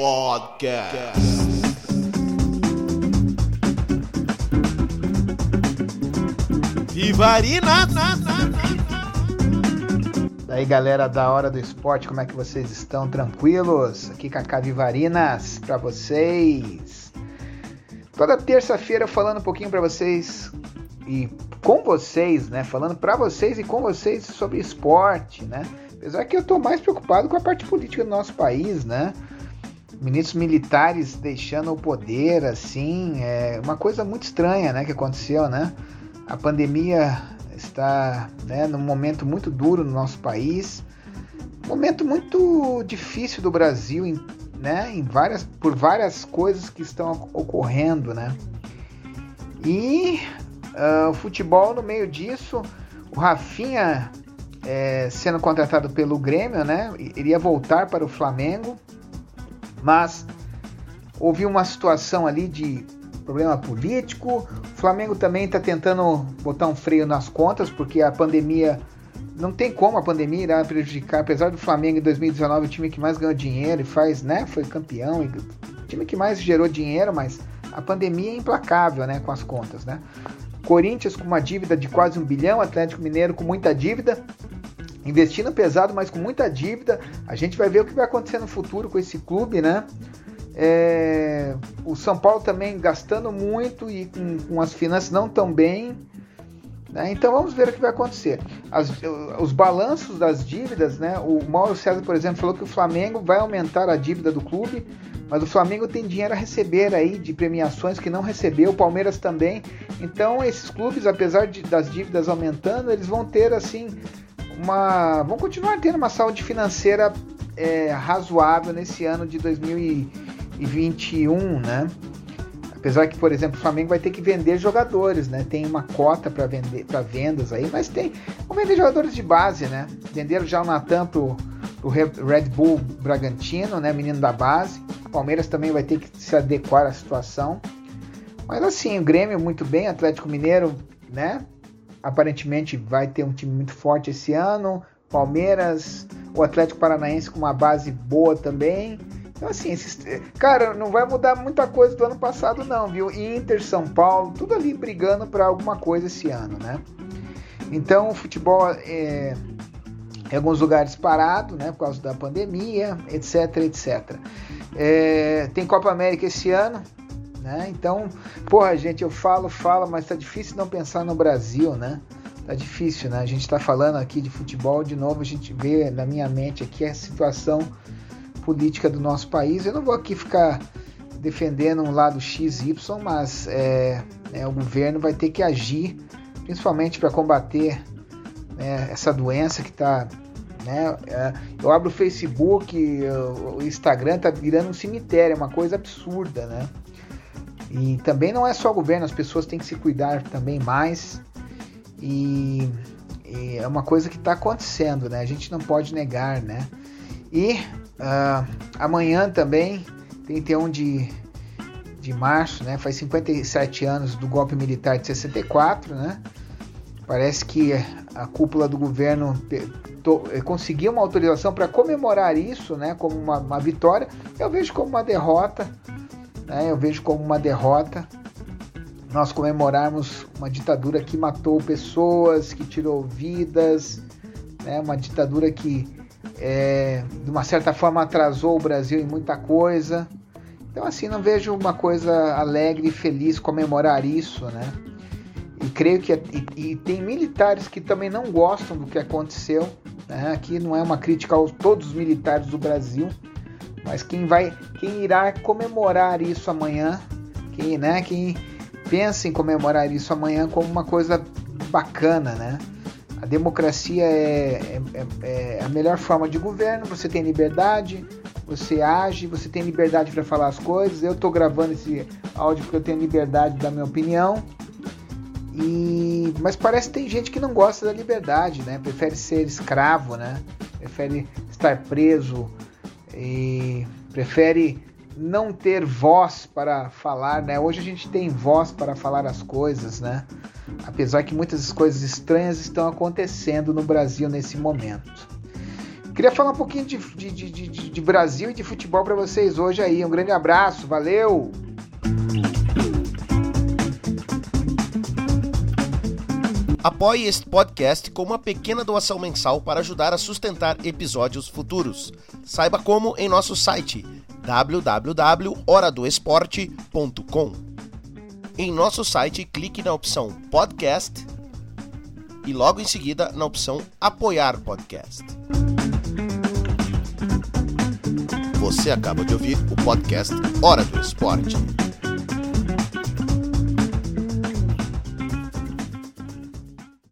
Podcast. Vivarina. Daí galera da Hora do Esporte, como é que vocês estão? Tranquilos? Aqui Cacá Vivarinas para vocês. Toda terça-feira falando um pouquinho para vocês e com vocês, né? Falando para vocês e com vocês sobre esporte, né? Apesar que eu tô mais preocupado com a parte política do nosso país, né? Ministros militares deixando o poder, assim, é uma coisa muito estranha, né? Que aconteceu, né? A pandemia está né, num momento muito duro no nosso país, momento muito difícil do Brasil, em, né, em várias, por várias coisas que estão ocorrendo, né? E uh, o futebol no meio disso, o Rafinha é, sendo contratado pelo Grêmio, né? Iria voltar para o Flamengo, mas houve uma situação ali de problema político. O Flamengo também está tentando botar um freio nas contas, porque a pandemia. Não tem como a pandemia irá prejudicar, apesar do Flamengo em 2019 o time que mais ganhou dinheiro e faz, né? Foi campeão, e time que mais gerou dinheiro, mas a pandemia é implacável, né? Com as contas, né? Corinthians com uma dívida de quase um bilhão, Atlético Mineiro com muita dívida, investindo pesado, mas com muita dívida. A gente vai ver o que vai acontecer no futuro com esse clube, né? É, o São Paulo também gastando muito e com, com as finanças não tão bem. Né? Então vamos ver o que vai acontecer. As, os balanços das dívidas, né? o Mauro César, por exemplo, falou que o Flamengo vai aumentar a dívida do clube, mas o Flamengo tem dinheiro a receber aí de premiações que não recebeu, o Palmeiras também. Então esses clubes, apesar de, das dívidas aumentando, eles vão ter assim uma. vão continuar tendo uma saúde financeira é, razoável nesse ano de 2021, né? Apesar que, por exemplo, o Flamengo vai ter que vender jogadores, né? Tem uma cota para vender para vendas aí, mas tem. Vão vender jogadores de base, né? Venderam já o Natan pro, pro Red Bull Bragantino, né? Menino da base. O Palmeiras também vai ter que se adequar à situação. Mas assim, o Grêmio muito bem, Atlético Mineiro, né? Aparentemente vai ter um time muito forte esse ano. Palmeiras, o Atlético Paranaense com uma base boa também. Então, assim, esses, cara, não vai mudar muita coisa do ano passado, não, viu? Inter, São Paulo, tudo ali brigando para alguma coisa esse ano, né? Então, o futebol é, em alguns lugares parado, né, por causa da pandemia, etc, etc. É, tem Copa América esse ano, né? Então, porra, gente, eu falo, falo, mas tá difícil não pensar no Brasil, né? Tá difícil, né? A gente tá falando aqui de futebol, de novo a gente vê na minha mente aqui a situação política do nosso país. Eu não vou aqui ficar defendendo um lado XY, mas é, né, o governo vai ter que agir, principalmente para combater né, essa doença que está. Né, é, eu abro o Facebook, o Instagram está virando um cemitério, é uma coisa absurda, né? E também não é só o governo, as pessoas têm que se cuidar também mais. E, e é uma coisa que está acontecendo, né? A gente não pode negar, né? E uh, amanhã também, 31 de, de março, né? Faz 57 anos do golpe militar de 64, né? Parece que a cúpula do governo conseguiu uma autorização para comemorar isso, né? Como uma, uma vitória. Eu vejo como uma derrota, né? Eu vejo como uma derrota nós comemorarmos uma ditadura que matou pessoas, que tirou vidas, né? uma ditadura que é, de uma certa forma atrasou o Brasil em muita coisa. Então assim, não vejo uma coisa alegre e feliz comemorar isso, né? E creio que e, e tem militares que também não gostam do que aconteceu. Né? Aqui não é uma crítica aos todos os militares do Brasil, mas quem vai, quem irá comemorar isso amanhã, quem, né? Quem pensa em comemorar isso amanhã como uma coisa bacana, né? A democracia é, é, é, é, a melhor forma de governo, você tem liberdade, você age, você tem liberdade para falar as coisas. Eu estou gravando esse áudio porque eu tenho liberdade da minha opinião. E mas parece que tem gente que não gosta da liberdade, né? Prefere ser escravo, né? Prefere estar preso e prefere não ter voz para falar, né? Hoje a gente tem voz para falar as coisas, né? Apesar que muitas coisas estranhas estão acontecendo no Brasil nesse momento. Queria falar um pouquinho de, de, de, de Brasil e de futebol para vocês hoje aí. Um grande abraço, valeu! Apoie este podcast com uma pequena doação mensal para ajudar a sustentar episódios futuros. Saiba como em nosso site www.horadoesporte.com. Em nosso site, clique na opção Podcast e logo em seguida na opção Apoiar Podcast. Você acaba de ouvir o podcast Hora do Esporte.